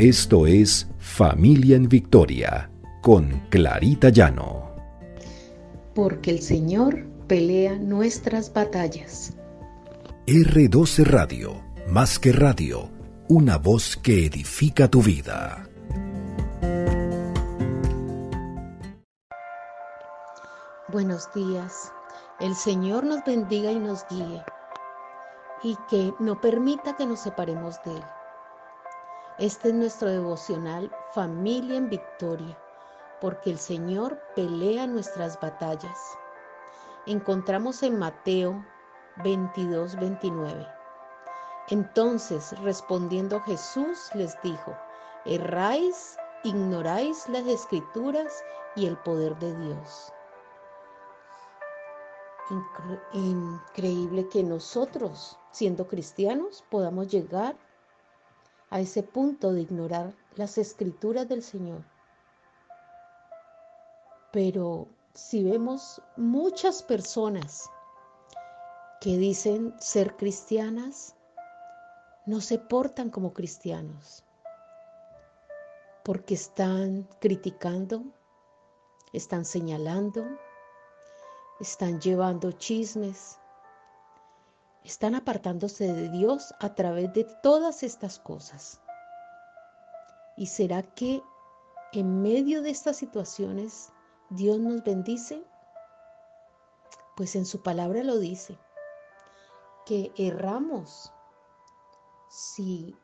Esto es Familia en Victoria con Clarita Llano. Porque el Señor pelea nuestras batallas. R12 Radio, más que radio, una voz que edifica tu vida. Buenos días. El Señor nos bendiga y nos guíe y que no permita que nos separemos de Él. Este es nuestro devocional Familia en Victoria, porque el Señor pelea nuestras batallas. Encontramos en Mateo 22, 29. Entonces, respondiendo Jesús, les dijo, erráis, ignoráis las escrituras y el poder de Dios. Increíble que nosotros, siendo cristianos, podamos llegar a ese punto de ignorar las escrituras del Señor. Pero si vemos muchas personas que dicen ser cristianas, no se portan como cristianos, porque están criticando, están señalando, están llevando chismes, están apartándose de Dios a través de todas estas cosas. ¿Y será que en medio de estas situaciones Dios nos bendice? Pues en su palabra lo dice, que erramos si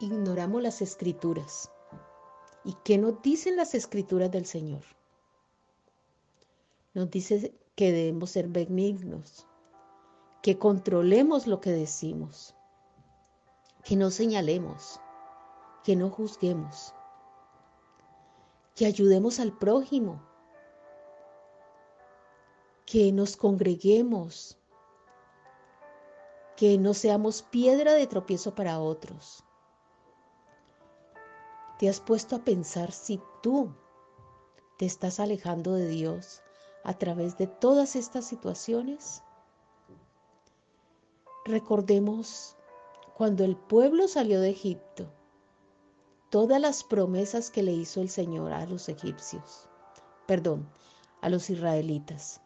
ignoramos las escrituras. ¿Y qué nos dicen las escrituras del Señor? Nos dice que debemos ser benignos, que controlemos lo que decimos, que no señalemos, que no juzguemos, que ayudemos al prójimo, que nos congreguemos, que no seamos piedra de tropiezo para otros. ¿Te has puesto a pensar si tú te estás alejando de Dios a través de todas estas situaciones? Recordemos cuando el pueblo salió de Egipto, todas las promesas que le hizo el Señor a los egipcios, perdón, a los israelitas,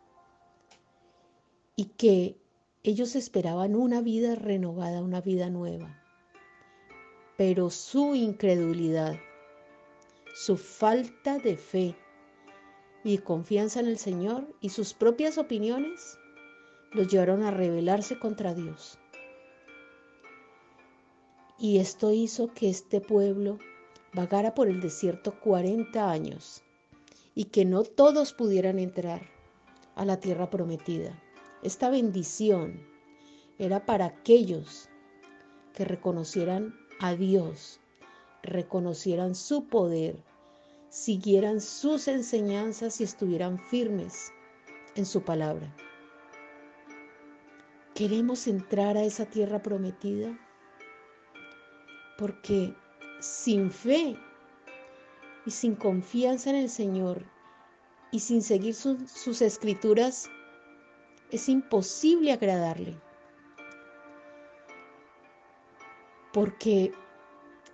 y que ellos esperaban una vida renovada, una vida nueva, pero su incredulidad, su falta de fe, y confianza en el Señor y sus propias opiniones los llevaron a rebelarse contra Dios. Y esto hizo que este pueblo vagara por el desierto 40 años y que no todos pudieran entrar a la tierra prometida. Esta bendición era para aquellos que reconocieran a Dios, reconocieran su poder siguieran sus enseñanzas y estuvieran firmes en su palabra. Queremos entrar a esa tierra prometida porque sin fe y sin confianza en el Señor y sin seguir sus escrituras es imposible agradarle. Porque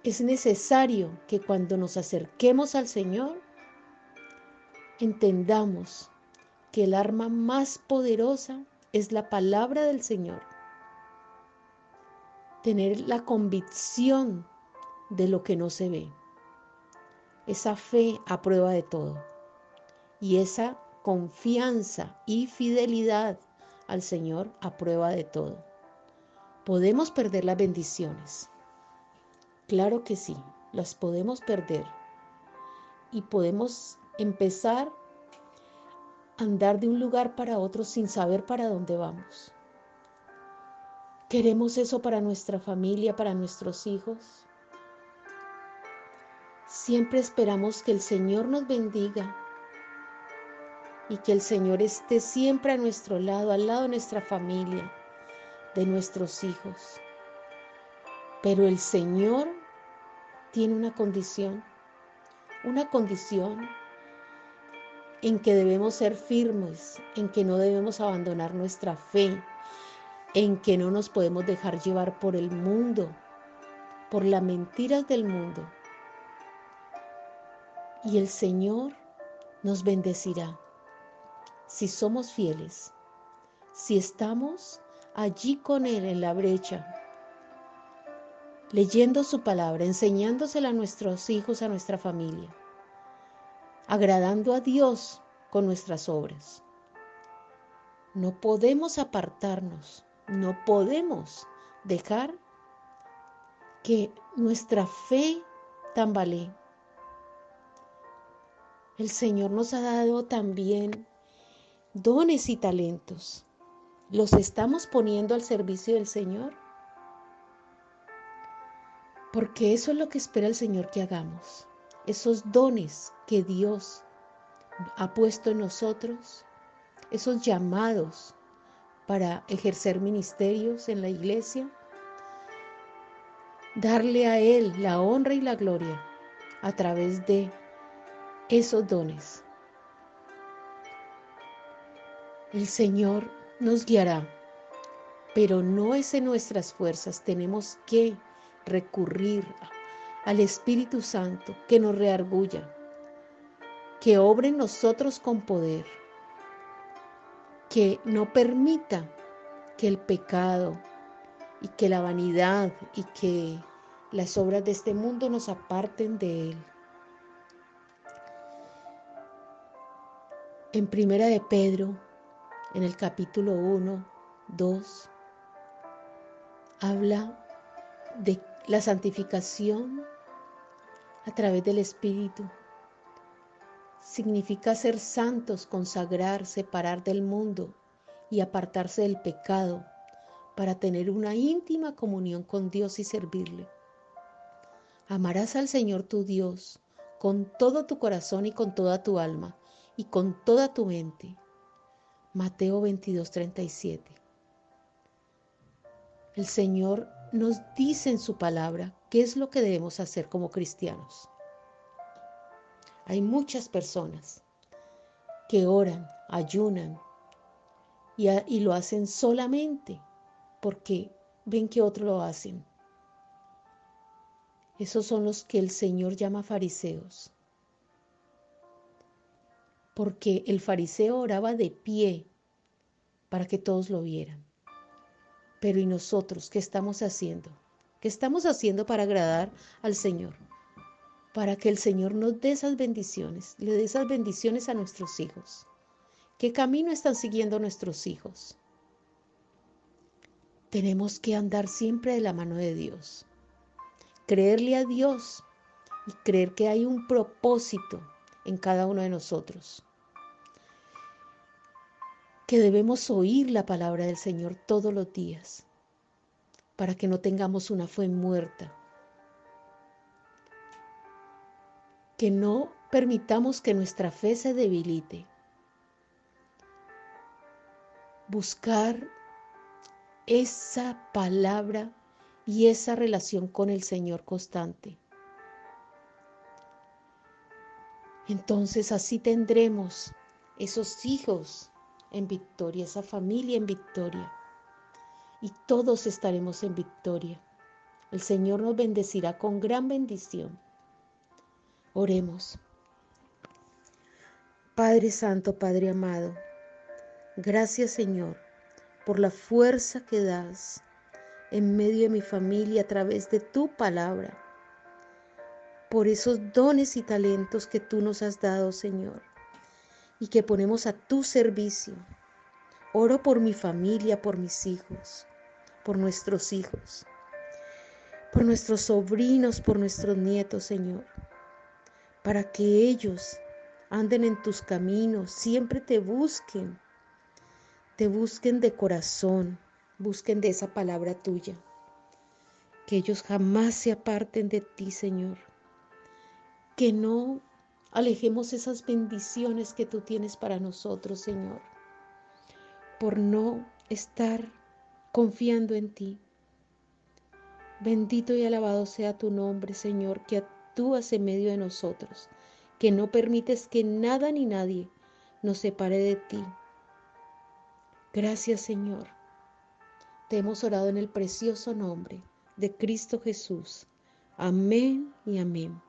es necesario que cuando nos acerquemos al Señor, entendamos que el arma más poderosa es la palabra del Señor. Tener la convicción de lo que no se ve. Esa fe a prueba de todo. Y esa confianza y fidelidad al Señor a prueba de todo. Podemos perder las bendiciones Claro que sí, las podemos perder y podemos empezar andar de un lugar para otro sin saber para dónde vamos. ¿Queremos eso para nuestra familia, para nuestros hijos? Siempre esperamos que el Señor nos bendiga y que el Señor esté siempre a nuestro lado, al lado de nuestra familia, de nuestros hijos. Pero el Señor tiene una condición, una condición en que debemos ser firmes, en que no debemos abandonar nuestra fe, en que no nos podemos dejar llevar por el mundo, por las mentiras del mundo, Y el Señor nos bendecirá. Si somos fieles, si estamos allí con Él en la brecha, leyendo su palabra, enseñándosela a nuestros hijos, a nuestra familia, agradando a Dios con nuestras obras. No podemos apartarnos, no podemos dejar que nuestra fe tambalee. El Señor nos ha dado también dones y talentos. ¿Los estamos poniendo al servicio del Señor? Porque eso es lo que espera el Señor que hagamos. Esos dones que Dios ha puesto en nosotros, esos llamados para ejercer ministerios en la iglesia, darle a Él la honra y la gloria a través de esos dones. El Señor nos guiará, pero no es en nuestras fuerzas. Tenemos que recurrir al Espíritu Santo que nos reargulla, que obre en nosotros con poder, que no permita que el pecado y que la vanidad y que las obras de este mundo nos aparten de Él. En Primera de Pedro, en el capítulo 1, 2, habla de la santificación a través del Espíritu. Significa ser santos, consagrar, separar del mundo y apartarse del pecado para tener una íntima comunión con Dios y servirle. Amarás al Señor tu Dios con todo tu corazón y con toda tu alma y con toda tu mente. Mateo 22, 37. El Señor nos dice en su palabra qué es lo que debemos hacer como cristianos. Hay muchas personas que oran, ayunan y, y lo hacen solamente porque ven que otros lo hacen. Esos son los que el Señor llama fariseos. Porque el fariseo oraba de pie para que todos lo vieran. Pero ¿y nosotros qué estamos haciendo? ¿Qué estamos haciendo para agradar al Señor? Para que el Señor nos dé esas bendiciones, le dé esas bendiciones a nuestros hijos. ¿Qué camino están siguiendo nuestros hijos? Tenemos que andar siempre de la mano de Dios, creerle a Dios y creer que hay un propósito en cada uno de nosotros. Que debemos oír la palabra del Señor todos los días para que no tengamos una fe muerta. Que no permitamos que nuestra fe se debilite. Buscar esa palabra y esa relación con el Señor constante. Entonces así tendremos esos hijos en victoria, esa familia en victoria. Y todos estaremos en victoria. El Señor nos bendecirá con gran bendición. Oremos. Padre Santo, Padre amado, gracias Señor por la fuerza que das en medio de mi familia a través de tu palabra, por esos dones y talentos que tú nos has dado, Señor, y que ponemos a tu servicio. Oro por mi familia, por mis hijos, por nuestros hijos, por nuestros sobrinos, por nuestros nietos, Señor, para que ellos anden en tus caminos, siempre te busquen te busquen de corazón, busquen de esa palabra tuya. Que ellos jamás se aparten de ti, Señor. Que no alejemos esas bendiciones que tú tienes para nosotros, Señor. Por no estar confiando en ti. Bendito y alabado sea tu nombre, Señor, que actúas en medio de nosotros, que no permites que nada ni nadie nos separe de ti, Gracias Señor. Te hemos orado en el precioso nombre de Cristo Jesús. Amén y amén.